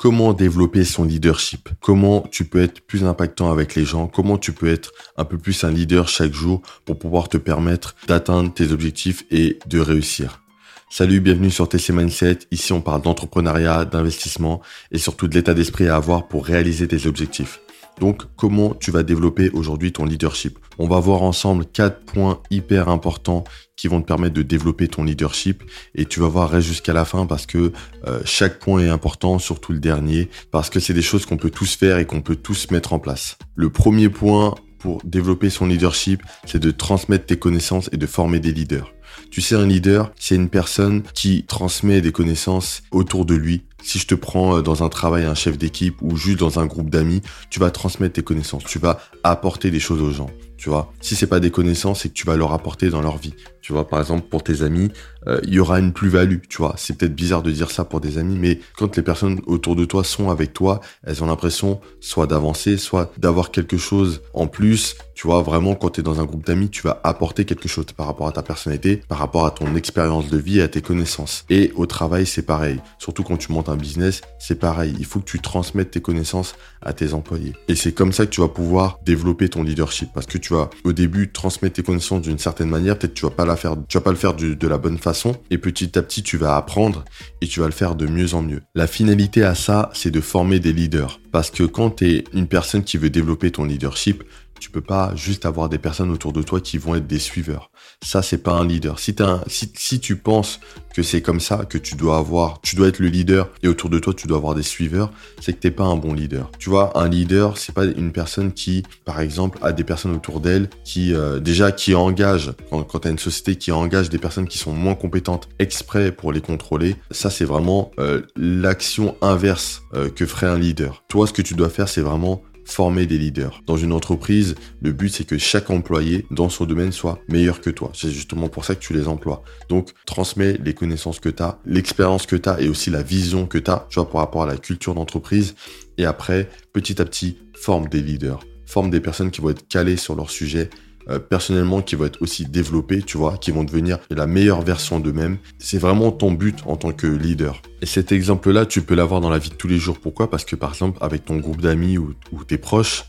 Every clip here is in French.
comment développer son leadership, comment tu peux être plus impactant avec les gens, comment tu peux être un peu plus un leader chaque jour pour pouvoir te permettre d'atteindre tes objectifs et de réussir? Salut, bienvenue sur TC Mindset. Ici, on parle d'entrepreneuriat, d'investissement et surtout de l'état d'esprit à avoir pour réaliser tes objectifs. Donc, comment tu vas développer aujourd'hui ton leadership? On va voir ensemble quatre points hyper importants qui vont te permettre de développer ton leadership et tu vas voir reste jusqu'à la fin parce que euh, chaque point est important, surtout le dernier, parce que c'est des choses qu'on peut tous faire et qu'on peut tous mettre en place. Le premier point pour développer son leadership, c'est de transmettre tes connaissances et de former des leaders. Tu sais, un leader, c'est une personne qui transmet des connaissances autour de lui. Si je te prends euh, dans un travail un chef d'équipe ou juste dans un groupe d'amis, tu vas transmettre tes connaissances, tu vas apporter des choses aux gens tu vois. Si c'est pas des connaissances, c'est que tu vas leur apporter dans leur vie. Tu vois, par exemple, pour tes amis, euh, il y aura une plus-value, tu vois. C'est peut-être bizarre de dire ça pour des amis, mais quand les personnes autour de toi sont avec toi, elles ont l'impression soit d'avancer, soit d'avoir quelque chose en plus. Tu vois, vraiment, quand tu es dans un groupe d'amis, tu vas apporter quelque chose par rapport à ta personnalité, par rapport à ton expérience de vie et à tes connaissances. Et au travail, c'est pareil. Surtout quand tu montes business, c'est pareil. Il faut que tu transmettes tes connaissances à tes employés. Et c'est comme ça que tu vas pouvoir développer ton leadership parce que tu tu vas au début transmettre tes connaissances d'une certaine manière, peut-être tu vas pas la faire, tu vas pas le faire de la bonne façon, et petit à petit tu vas apprendre et tu vas le faire de mieux en mieux. La finalité à ça, c'est de former des leaders, parce que quand tu es une personne qui veut développer ton leadership, tu peux pas juste avoir des personnes autour de toi qui vont être des suiveurs. Ça, c'est pas un leader. Si, tu penses que c'est comme ça, que tu dois avoir, tu dois être le leader et autour de toi, tu dois avoir des suiveurs, c'est que t'es pas un bon leader. Tu vois, un leader, c'est pas une personne qui, par exemple, a des personnes autour d'elle qui, euh, déjà, qui engage, quand, quand t'as une société qui engage des personnes qui sont moins compétentes exprès pour les contrôler, ça, c'est vraiment euh, l'action inverse euh, que ferait un leader. Toi, ce que tu dois faire, c'est vraiment former des leaders. Dans une entreprise, le but c'est que chaque employé dans son domaine soit meilleur que toi. C'est justement pour ça que tu les emploies. Donc, transmets les connaissances que tu as, l'expérience que tu as et aussi la vision que tu as, tu vois, par rapport à la culture d'entreprise. Et après, petit à petit, forme des leaders. Forme des personnes qui vont être calées sur leur sujet, euh, personnellement qui vont être aussi développés, tu vois, qui vont devenir la meilleure version d'eux-mêmes. C'est vraiment ton but en tant que leader. Et cet exemple-là, tu peux l'avoir dans la vie de tous les jours. Pourquoi? Parce que par exemple, avec ton groupe d'amis ou, tes proches,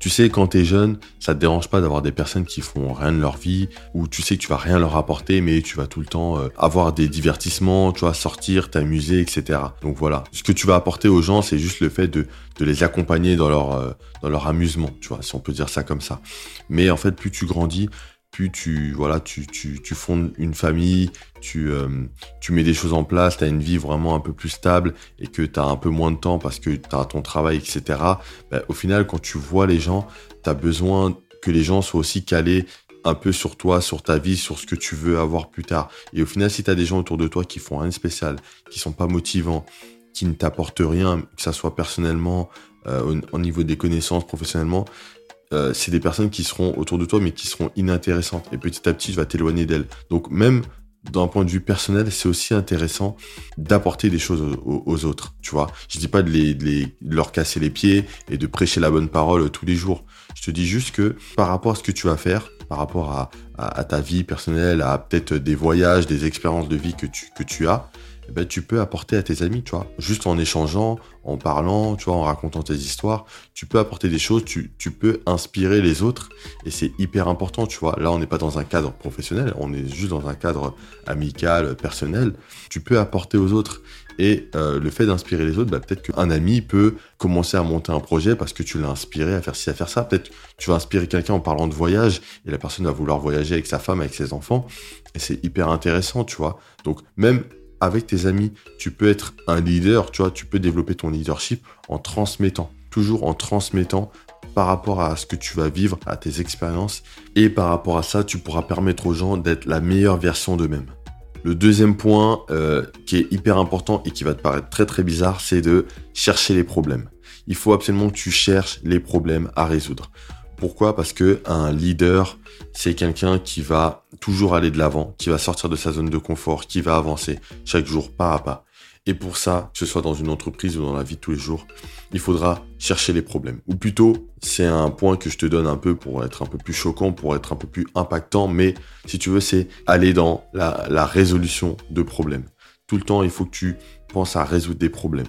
tu sais, quand t'es jeune, ça te dérange pas d'avoir des personnes qui font rien de leur vie, ou tu sais que tu vas rien leur apporter, mais tu vas tout le temps euh, avoir des divertissements, tu vas sortir, t'amuser, etc. Donc voilà. Ce que tu vas apporter aux gens, c'est juste le fait de, de les accompagner dans leur, euh, dans leur amusement, tu vois, si on peut dire ça comme ça. Mais en fait, plus grandis, plus tu voilà tu, tu, tu fondes une famille, tu, euh, tu mets des choses en place, tu as une vie vraiment un peu plus stable et que tu as un peu moins de temps parce que tu as ton travail, etc. Bah, au final, quand tu vois les gens, tu as besoin que les gens soient aussi calés un peu sur toi, sur ta vie, sur ce que tu veux avoir plus tard. Et au final, si tu as des gens autour de toi qui font rien de spécial, qui sont pas motivants, qui ne t'apportent rien, que ça soit personnellement, euh, au, niveau des connaissances, professionnellement, euh, c'est des personnes qui seront autour de toi, mais qui seront inintéressantes. Et petit à petit, tu vas t'éloigner d'elles. Donc même d'un point de vue personnel, c'est aussi intéressant d'apporter des choses aux, autres. Tu vois, je dis pas de, les, leur casser les pieds et de prêcher la bonne parole tous les jours. Je te dis juste que par rapport à ce que tu vas faire, par rapport à, ta vie personnelle, à peut-être des voyages, des expériences de vie que tu, que tu as, ben, tu peux apporter à tes amis, tu vois. Juste en échangeant, en parlant, tu vois, en racontant tes histoires, tu peux apporter des choses, tu, tu peux inspirer les autres et c'est hyper important, tu vois. Là, on n'est pas dans un cadre professionnel, on est juste dans un cadre amical, personnel. Tu peux apporter aux autres et euh, le fait d'inspirer les autres, bah, peut-être qu'un ami peut commencer à monter un projet parce que tu l'as inspiré à faire ci, à faire ça. Peut-être tu vas inspirer quelqu'un en parlant de voyage et la personne va vouloir voyager avec sa femme, avec ses enfants. Et c'est hyper intéressant, tu vois. Donc même avec tes amis, tu peux être un leader, tu vois, tu peux développer ton leadership en transmettant, toujours en transmettant par rapport à ce que tu vas vivre, à tes expériences, et par rapport à ça, tu pourras permettre aux gens d'être la meilleure version d'eux-mêmes. Le deuxième point euh, qui est hyper important et qui va te paraître très très bizarre, c'est de chercher les problèmes. Il faut absolument que tu cherches les problèmes à résoudre. Pourquoi? Parce que un leader, c'est quelqu'un qui va toujours aller de l'avant, qui va sortir de sa zone de confort, qui va avancer chaque jour pas à pas. Et pour ça, que ce soit dans une entreprise ou dans la vie de tous les jours, il faudra chercher les problèmes. Ou plutôt, c'est un point que je te donne un peu pour être un peu plus choquant, pour être un peu plus impactant, mais si tu veux, c'est aller dans la, résolution de problèmes. Tout le temps, il faut que tu pense à résoudre des problèmes.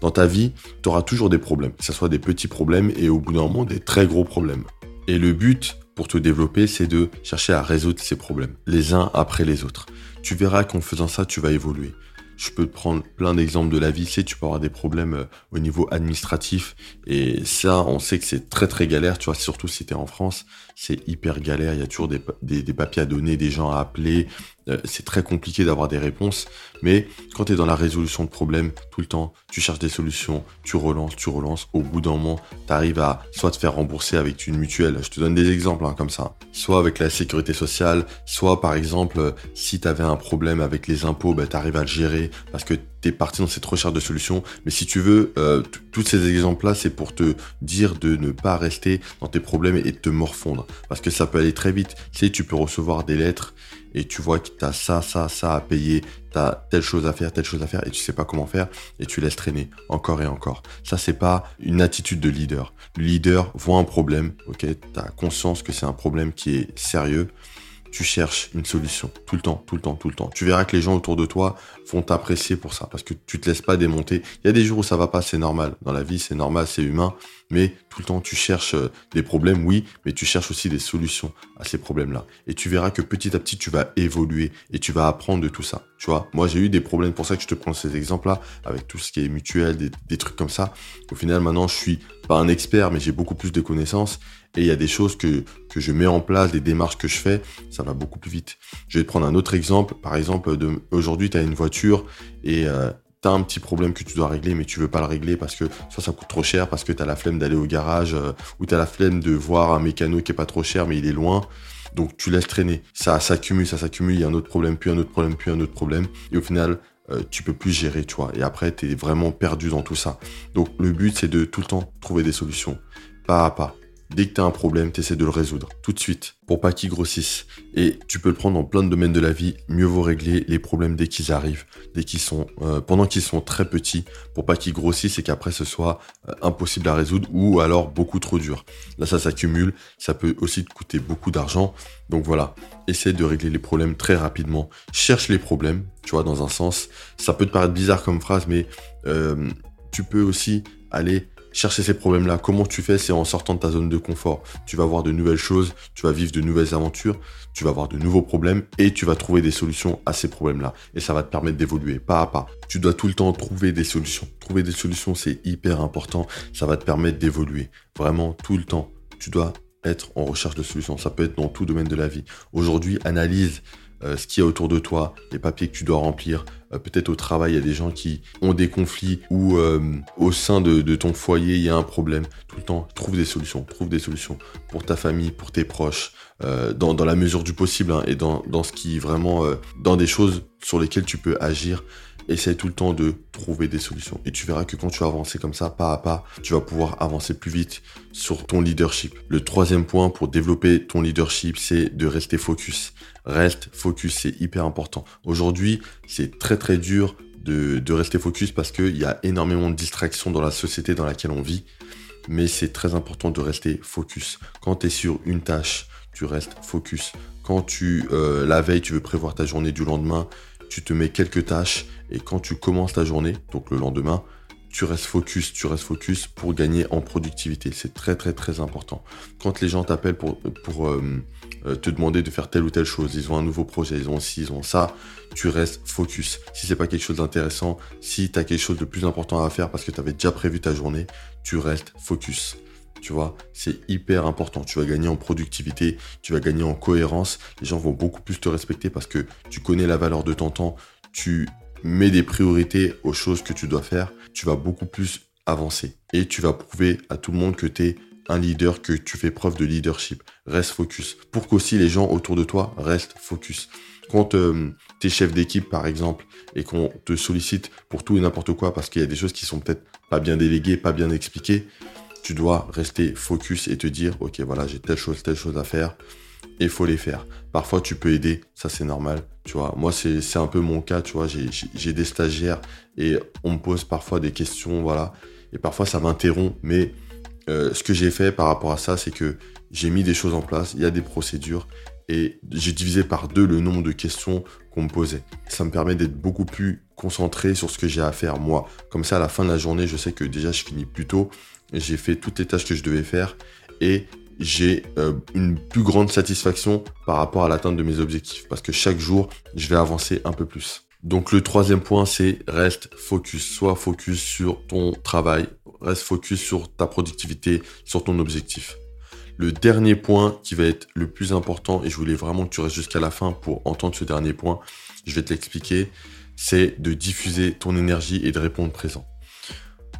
Dans ta vie, tu auras toujours des problèmes, que ce soit des petits problèmes et au bout d'un moment des très gros problèmes. Et le but pour te développer, c'est de chercher à résoudre ces problèmes, les uns après les autres. Tu verras qu'en faisant ça, tu vas évoluer. Je peux te prendre plein d'exemples de la vie. Tu tu peux avoir des problèmes euh, au niveau administratif. Et ça, on sait que c'est très très galère. Tu vois, surtout si tu es en France, c'est hyper galère. Il y a toujours des, papiers à donner, des gens à appeler. Euh, c'est très compliqué d'avoir des réponses. Mais quand tu es dans la résolution de problèmes tout le temps, tu cherches des solutions, tu relances, tu relances. Au bout d'un moment, tu arrives à soit te faire rembourser avec une mutuelle. Je te donne des exemples hein, comme ça. Soit avec la sécurité sociale, soit par exemple, si tu avais un problème avec les impôts, bah, tu arrives à le gérer parce que tu es parti dans cette recherche de solutions. Mais si tu veux, euh, tous ces exemples-là, c'est pour te dire de ne pas rester dans tes problèmes et de te morfondre. Parce que ça peut aller très vite. Tu sais, tu peux recevoir des lettres et tu vois que tu as ça, ça, ça à payer, tu as telle chose à faire, telle chose à faire et tu sais pas comment faire et tu laisses traîner encore et encore. Ça, c'est pas une attitude de leader. Le leader voit un problème, ok, tu as conscience que c'est un problème qui est sérieux tu cherches une solution tout le temps, tout le temps, tout le temps. Tu verras que les gens autour de toi vont t'apprécier pour ça parce que tu te laisses pas démonter. Il y a des jours où ça va pas, c'est normal. Dans la vie, c'est normal, c'est humain, mais tout le temps tu cherches euh, des problèmes, oui, mais tu cherches aussi des solutions à ces problèmes-là. Et tu verras que petit à petit, tu vas évoluer et tu vas apprendre de tout ça. Tu vois, moi j'ai eu des problèmes pour ça que je te prends ces exemples-là avec tout ce qui est mutuel, des, trucs comme ça. Au final, maintenant, je suis pas un expert, mais j'ai beaucoup plus de connaissances et il y a des choses que, que je mets en place, des démarches que je fais, ça va beaucoup plus vite. Je vais te prendre un autre exemple. Par exemple, aujourd'hui, tu as une voiture et euh, tu as un petit problème que tu dois régler, mais tu veux pas le régler parce que soit ça coûte trop cher, parce que tu as la flemme d'aller au garage, euh, ou tu as la flemme de voir un mécano qui est pas trop cher, mais il est loin. Donc tu laisses traîner. Ça s'accumule, ça s'accumule, il y a un autre problème, puis un autre problème, puis un autre problème. Et au final, euh, tu peux plus gérer, tu vois. Et après, tu es vraiment perdu dans tout ça. Donc le but, c'est de tout le temps trouver des solutions, pas à pas. Dès que tu as un problème, tu essaies de le résoudre tout de suite pour pas qu'il grossisse. Et tu peux le prendre dans plein de domaines de la vie. Mieux vaut régler les problèmes dès qu'ils arrivent, dès qu'ils sont, euh, pendant qu'ils sont très petits, pour pas qu'ils grossissent et qu'après ce soit euh, impossible à résoudre ou alors beaucoup trop dur. Là, ça s'accumule. Ça peut aussi te coûter beaucoup d'argent. Donc voilà, essaie de régler les problèmes très rapidement. Cherche les problèmes, tu vois, dans un sens. Ça peut te paraître bizarre comme phrase, mais euh, tu peux aussi aller chercher ces problèmes-là. Comment tu fais C'est en sortant de ta zone de confort. Tu vas voir de nouvelles choses, tu vas vivre de nouvelles aventures, tu vas voir de nouveaux problèmes et tu vas trouver des solutions à ces problèmes-là. Et ça va te permettre d'évoluer pas à pas. Tu dois tout le temps trouver des solutions. Trouver des solutions, c'est hyper important. Ça va te permettre d'évoluer. Vraiment, tout le temps. Tu dois être en recherche de solutions. Ça peut être dans tout domaine de la vie. Aujourd'hui, analyse euh, ce qu'il y a autour de toi, les papiers que tu dois remplir. Euh, peut-être au travail, il y a des gens qui ont des conflits ou euh, au sein de, ton foyer, il y a un problème. Tout le temps, trouve des solutions, trouve des solutions pour ta famille, pour tes proches, dans, la mesure du possible hein, et dans, dans ce qui vraiment, dans des choses sur lesquelles tu peux agir essaye tout le temps de trouver des solutions. Et tu verras que quand tu vas avancer comme ça, pas à pas, tu vas pouvoir avancer plus vite sur ton leadership. Le troisième point pour développer ton leadership, c'est de rester focus. Reste focus, c'est hyper important. Aujourd'hui, c'est très très dur de, rester focus parce qu'il y a énormément de distractions dans la société dans laquelle on vit. Mais c'est très important de rester focus. Quand tu es sur une tâche, tu restes focus. Quand tu, euh, la veille, tu veux prévoir ta journée du lendemain, tu te mets quelques tâches et quand tu commences ta journée, donc le lendemain, tu restes focus, tu restes focus pour gagner en productivité. C'est très très très important. Quand les gens t'appellent pour, euh, euh, te demander de faire telle ou telle chose, ils ont un nouveau projet, ils ont ci, ils ont ça, tu restes focus. Si c'est pas quelque chose d'intéressant, si tu as quelque chose de plus important à faire parce que tu avais déjà prévu ta journée, tu restes focus. Tu vois, c'est hyper important. Tu vas gagner en productivité, tu vas gagner en cohérence. Les gens vont beaucoup plus te respecter parce que tu connais la valeur de ton temps, tu mets des priorités aux choses que tu dois faire. Tu vas beaucoup plus avancer et tu vas prouver à tout le monde que tu es un leader, que tu fais preuve de leadership. Reste focus. Pour qu'aussi les gens autour de toi restent focus. Quand euh, tu es chef d'équipe, par exemple, et qu'on te sollicite pour tout et n'importe quoi parce qu'il y a des choses qui sont peut-être pas bien déléguées, pas bien expliquées, tu dois rester focus et te dire, ok, voilà, j'ai telle chose, telle chose à faire, et faut les faire. Parfois, tu peux aider, ça c'est normal, tu vois. Moi, c'est un peu mon cas, tu vois, j'ai des stagiaires et on me pose parfois des questions, voilà, et parfois ça m'interrompt, mais euh, ce que j'ai fait par rapport à ça, c'est que j'ai mis des choses en place, il y a des procédures, et j'ai divisé par deux le nombre de questions qu'on me posait. Ça me permet d'être beaucoup plus concentrer sur ce que j'ai à faire moi. Comme ça, à la fin de la journée, je sais que déjà je finis plus tôt, j'ai fait toutes les tâches que je devais faire et j'ai euh, une plus grande satisfaction par rapport à l'atteinte de mes objectifs parce que chaque jour, je vais avancer un peu plus. Donc le troisième point, c'est reste focus. Sois focus sur ton travail, reste focus sur ta productivité, sur ton objectif. Le dernier point qui va être le plus important, et je voulais vraiment que tu restes jusqu'à la fin pour entendre ce dernier point, je vais te l'expliquer, c'est de diffuser ton énergie et de répondre présent.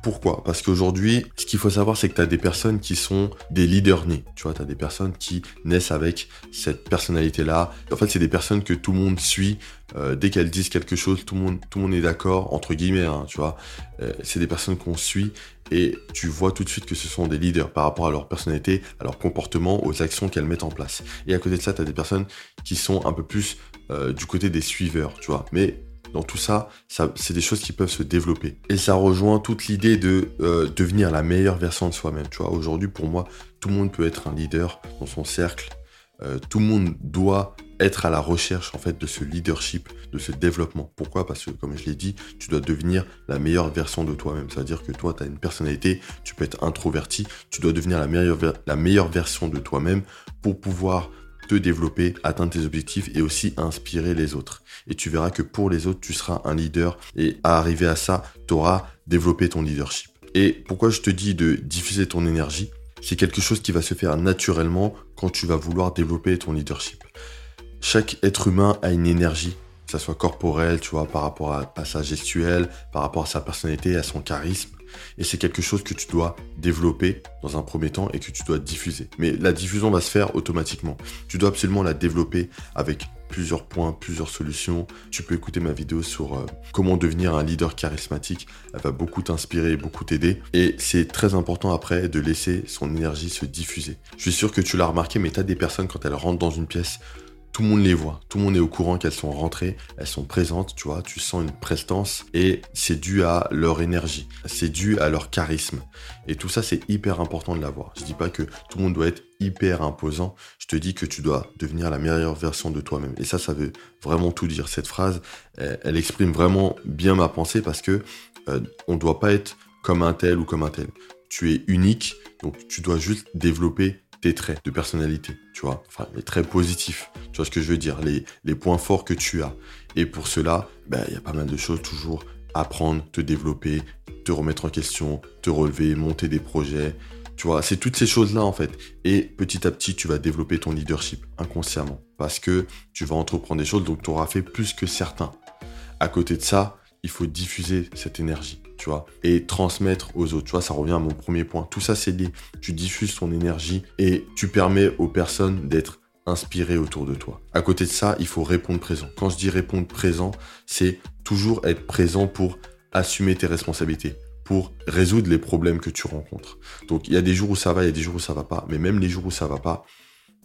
Pourquoi Parce qu'aujourd'hui, ce qu'il faut savoir, c'est que tu des personnes qui sont des leaders nés. Tu vois, tu as des personnes qui naissent avec cette personnalité-là. En fait, c'est des personnes que tout le monde suit. Euh, dès qu'elles disent quelque chose, tout le monde, tout le monde est d'accord, entre guillemets, hein, tu vois. Euh, c'est des personnes qu'on suit et tu vois tout de suite que ce sont des leaders par rapport à leur personnalité, à leur comportement, aux actions qu'elles mettent en place. Et à côté de ça, tu as des personnes qui sont un peu plus euh, du côté des suiveurs, tu vois. Mais dans tout ça, c'est des choses qui peuvent se développer. Et ça rejoint toute l'idée de euh, devenir la meilleure version de soi-même. Tu vois, aujourd'hui, pour moi, tout le monde peut être un leader dans son cercle. Euh, tout le monde doit être à la recherche en fait de ce leadership, de ce développement. Pourquoi? Parce que comme je l'ai dit, tu dois devenir la meilleure version de toi-même. C'est-à-dire que toi, tu as une personnalité, tu peux être introverti, tu dois devenir la meilleure, la meilleure version de toi-même pour pouvoir te développer, atteindre tes objectifs et aussi inspirer les autres. Et tu verras que pour les autres, tu seras un leader et à arriver à ça, tu auras développé ton leadership. Et pourquoi je te dis de diffuser ton énergie? C'est quelque chose qui va se faire naturellement quand tu vas vouloir développer ton leadership. Chaque être humain a une énergie, que ce soit corporelle, tu vois, par rapport à sa gestuelle, par rapport à sa personnalité, à son charisme. Et c'est quelque chose que tu dois développer dans un premier temps et que tu dois diffuser. Mais la diffusion va se faire automatiquement. Tu dois absolument la développer avec plusieurs points, plusieurs solutions. Tu peux écouter ma vidéo sur euh, comment devenir un leader charismatique. Elle va beaucoup t'inspirer, beaucoup t'aider. Et c'est très important après de laisser son énergie se diffuser. Je suis sûr que tu l'as remarqué, mais tu as des personnes quand elles rentrent dans une pièce, tout le monde les voit, tout le monde est au courant qu'elles sont rentrées, elles sont présentes, tu vois, tu sens une prestance et c'est dû à leur énergie, c'est dû à leur charisme. Et tout ça, c'est hyper important de l'avoir. Je dis pas que tout le monde doit être hyper imposant, je te dis que tu dois devenir la meilleure version de toi-même. Et ça, ça veut vraiment tout dire. Cette phrase, elle, exprime vraiment bien ma pensée parce que euh, on doit pas être comme un tel ou comme un tel. Tu es unique, donc tu dois juste développer tes traits de personnalité, tu vois, enfin les traits positifs, tu vois ce que je veux dire, les, points forts que tu as. Et pour cela, ben, il y a pas mal de choses toujours apprendre, te développer, te remettre en question, te relever, monter des projets. Tu vois, c'est toutes ces choses-là en fait. Et petit à petit, tu vas développer ton leadership inconsciemment parce que tu vas entreprendre des choses, donc tu auras fait plus que certains. À côté de ça, il faut diffuser cette énergie tu vois, et transmettre aux autres. Tu vois, ça revient à mon premier point. Tout ça, c'est lié. Tu diffuses ton énergie et tu permets aux personnes d'être inspirées autour de toi. À côté de ça, il faut répondre présent. Quand je dis répondre présent, c'est toujours être présent pour assumer tes responsabilités pour résoudre les problèmes que tu rencontres. Donc il y a des jours où ça va, il y a des jours où ça va pas, mais même les jours où ça va pas,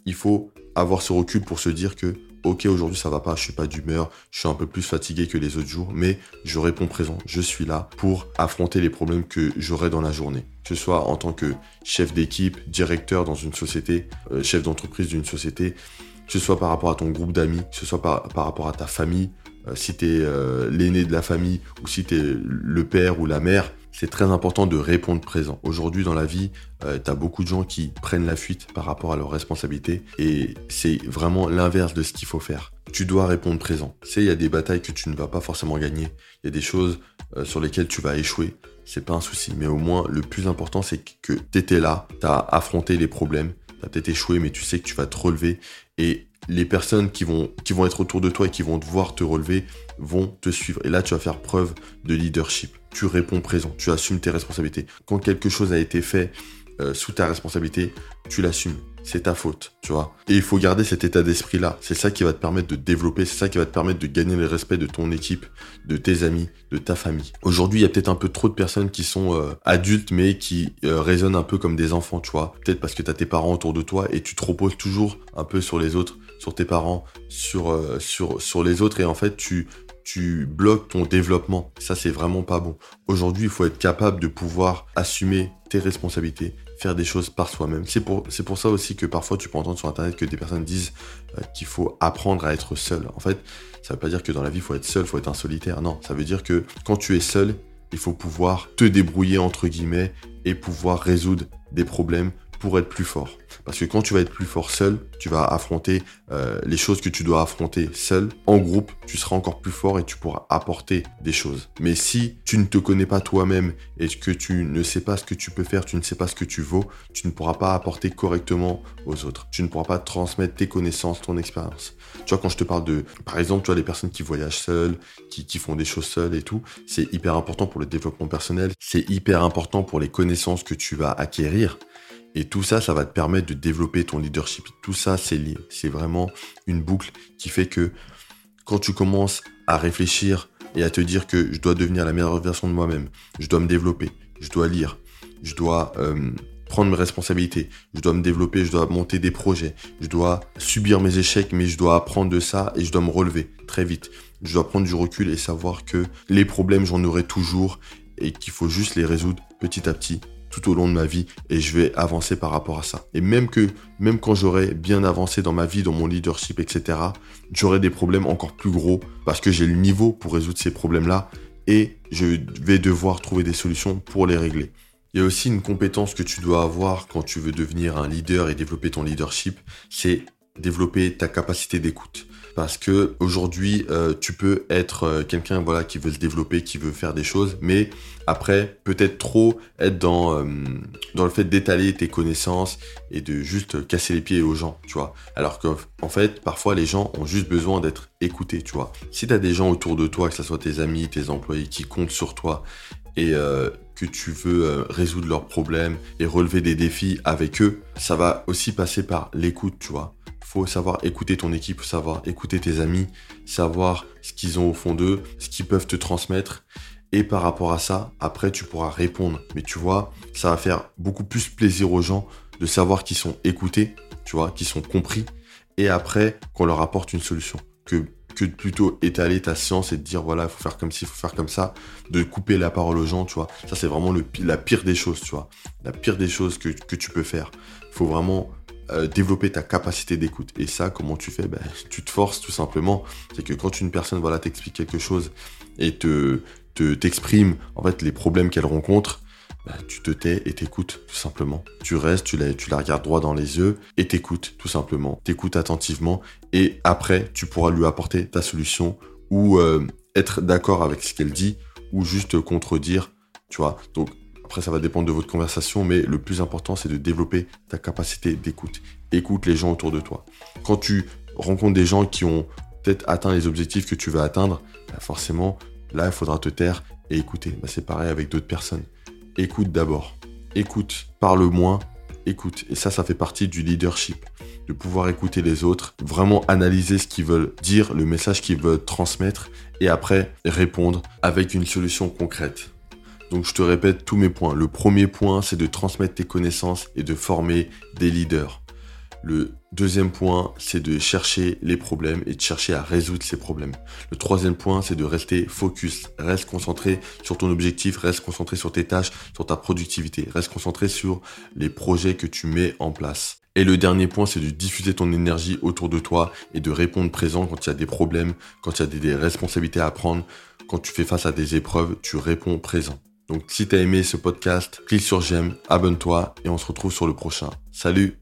il faut avoir ce recul pour se dire que ok aujourd'hui ça va pas, je suis pas d'humeur, je suis un peu plus fatigué que les autres jours, mais je réponds présent, je suis là pour affronter les problèmes que j'aurai dans la journée. Que ce soit en tant que chef d'équipe, directeur dans une société, euh, chef d'entreprise d'une société, que ce soit par rapport à ton groupe d'amis, que ce soit par, rapport à ta famille, euh, si tu es euh, l'aîné de la famille ou si tu es le père ou la mère, c'est très important de répondre présent. Aujourd'hui dans la vie, euh, tu as beaucoup de gens qui prennent la fuite par rapport à leurs responsabilités et c'est vraiment l'inverse de ce qu'il faut faire. Tu dois répondre présent. C'est il y a des batailles que tu ne vas pas forcément gagner, il y a des choses euh, sur lesquelles tu vas échouer, c'est pas un souci, mais au moins le plus important c'est que tu étais là, tu as affronté les problèmes, tu as peut-être échoué mais tu sais que tu vas te relever et les personnes qui vont, être autour de toi et qui vont devoir te relever vont te suivre. Et là, tu vas faire preuve de leadership tu réponds présent, tu assumes tes responsabilités. Quand quelque chose a été fait euh, sous ta responsabilité, tu l'assumes. C'est ta faute, tu vois. Et il faut garder cet état d'esprit-là. C'est ça qui va te permettre de développer, c'est ça qui va te permettre de gagner le respect de ton équipe, de tes amis, de ta famille. Aujourd'hui, il y a peut-être un peu trop de personnes qui sont euh, adultes, mais qui euh, raisonnent un peu comme des enfants, tu vois. Peut-être parce que tu as tes parents autour de toi et tu te reposes toujours un peu sur les autres, sur tes parents, sur, sur, sur les autres. Et en fait, tu, tu bloques ton développement. Ça, c'est vraiment pas bon. Aujourd'hui, il faut être capable de pouvoir assumer tes responsabilités, faire des choses par soi-même. C'est pour, ça aussi que parfois tu peux entendre sur Internet que des personnes disent euh, qu'il faut apprendre à être seul. En fait, ça veut pas dire que dans la vie, il faut être seul, il faut être un solitaire. Non, ça veut dire que quand tu es seul, il faut pouvoir te débrouiller, entre guillemets, et pouvoir résoudre des problèmes pour être plus fort. Parce que quand tu vas être plus fort seul, tu vas affronter euh, les choses que tu dois affronter seul. En groupe, tu seras encore plus fort et tu pourras apporter des choses. Mais si tu ne te connais pas toi-même et que tu ne sais pas ce que tu peux faire, tu ne sais pas ce que tu vaux, tu ne pourras pas apporter correctement aux autres. Tu ne pourras pas transmettre tes connaissances, ton expérience. Tu vois, quand je te parle de, par exemple, tu vois, les personnes qui voyagent seules, qui, qui font des choses seules et tout, c'est hyper important pour le développement personnel. C'est hyper important pour les connaissances que tu vas acquérir. Et tout ça, ça va te permettre de développer ton leadership. Tout ça, c'est lié. C'est vraiment une boucle qui fait que quand tu commences à réfléchir et à te dire que je dois devenir la meilleure version de moi-même, je dois me développer, je dois lire, je dois euh, prendre mes responsabilités, je dois me développer, je dois monter des projets, je dois subir mes échecs, mais je dois apprendre de ça et je dois me relever très vite. Je dois prendre du recul et savoir que les problèmes, j'en aurai toujours et qu'il faut juste les résoudre petit à petit tout au long de ma vie et je vais avancer par rapport à ça. Et même que, même quand j'aurai bien avancé dans ma vie, dans mon leadership, etc., j'aurai des problèmes encore plus gros parce que j'ai le niveau pour résoudre ces problèmes-là et je vais devoir trouver des solutions pour les régler. Il y a aussi une compétence que tu dois avoir quand tu veux devenir un leader et développer ton leadership, c'est développer ta capacité d'écoute parce que aujourd'hui euh, tu peux être euh, quelqu'un voilà qui veut se développer, qui veut faire des choses, mais après peut-être trop être dans euh, dans le fait d'étaler tes connaissances et de juste casser les pieds aux gens, tu vois. Alors qu'en fait parfois les gens ont juste besoin d'être écoutés, tu vois. Si tu as des gens autour de toi, que ce soit tes amis, tes employés qui comptent sur toi et que tu veux résoudre leurs problèmes et relever des défis avec eux, ça va aussi passer par l'écoute, tu vois faut savoir écouter ton équipe, savoir écouter tes amis, savoir ce qu'ils ont au fond d'eux, ce qu'ils peuvent te transmettre. Et par rapport à ça, après, tu pourras répondre. Mais tu vois, ça va faire beaucoup plus plaisir aux gens de savoir qu'ils sont écoutés, tu vois, qu'ils sont compris. Et après, qu'on leur apporte une solution. Que, que plutôt étaler ta science et de dire, voilà, il faut faire comme ci, il faut faire comme ça. De couper la parole aux gens, tu vois. Ça, c'est vraiment le, la pire des choses, tu vois. La pire des choses que, que tu peux faire. Faut vraiment euh, développer ta capacité d'écoute. Et ça, comment tu fais? Ben, Tu te forces tout simplement. C'est que quand une personne voilà, t'explique quelque chose et te t'exprime en fait les problèmes qu'elle rencontre, ben, tu te tais et t'écoutes tout simplement. Tu restes, tu la, regardes droit dans les yeux et t'écoutes tout simplement. T'écoutes attentivement et après tu pourras lui apporter ta solution ou euh, être d'accord avec ce qu'elle dit ou juste contredire, tu vois. Donc après, ça va dépendre de votre conversation, mais le plus important, c'est de développer ta capacité d'écoute. Écoute les gens autour de toi. Quand tu rencontres des gens qui ont peut-être atteint les objectifs que tu veux atteindre, bah, forcément, là, il faudra te taire et écouter. Bah, c'est pareil avec d'autres personnes. Écoute d'abord. Écoute. Parle moins. Écoute. Et ça, ça fait partie du leadership. De pouvoir écouter les autres, vraiment analyser ce qu'ils veulent dire, le message qu'ils veulent transmettre, et après répondre avec une solution concrète. Donc je te répète tous mes points. Le premier point, c'est de transmettre tes connaissances et de former des leaders. Le deuxième point, c'est de chercher les problèmes et de chercher à résoudre ces problèmes. Le troisième point, c'est de rester focus. Reste concentré sur ton objectif, reste concentré sur tes tâches, sur ta productivité. Reste concentré sur les projets que tu mets en place. Et le dernier point, c'est de diffuser ton énergie autour de toi et de répondre présent quand il y a des problèmes, quand il y a des responsabilités à prendre, quand tu fais face à des épreuves, tu réponds présent. Donc si t'as aimé ce podcast, clique sur j'aime, abonne-toi et on se retrouve sur le prochain. Salut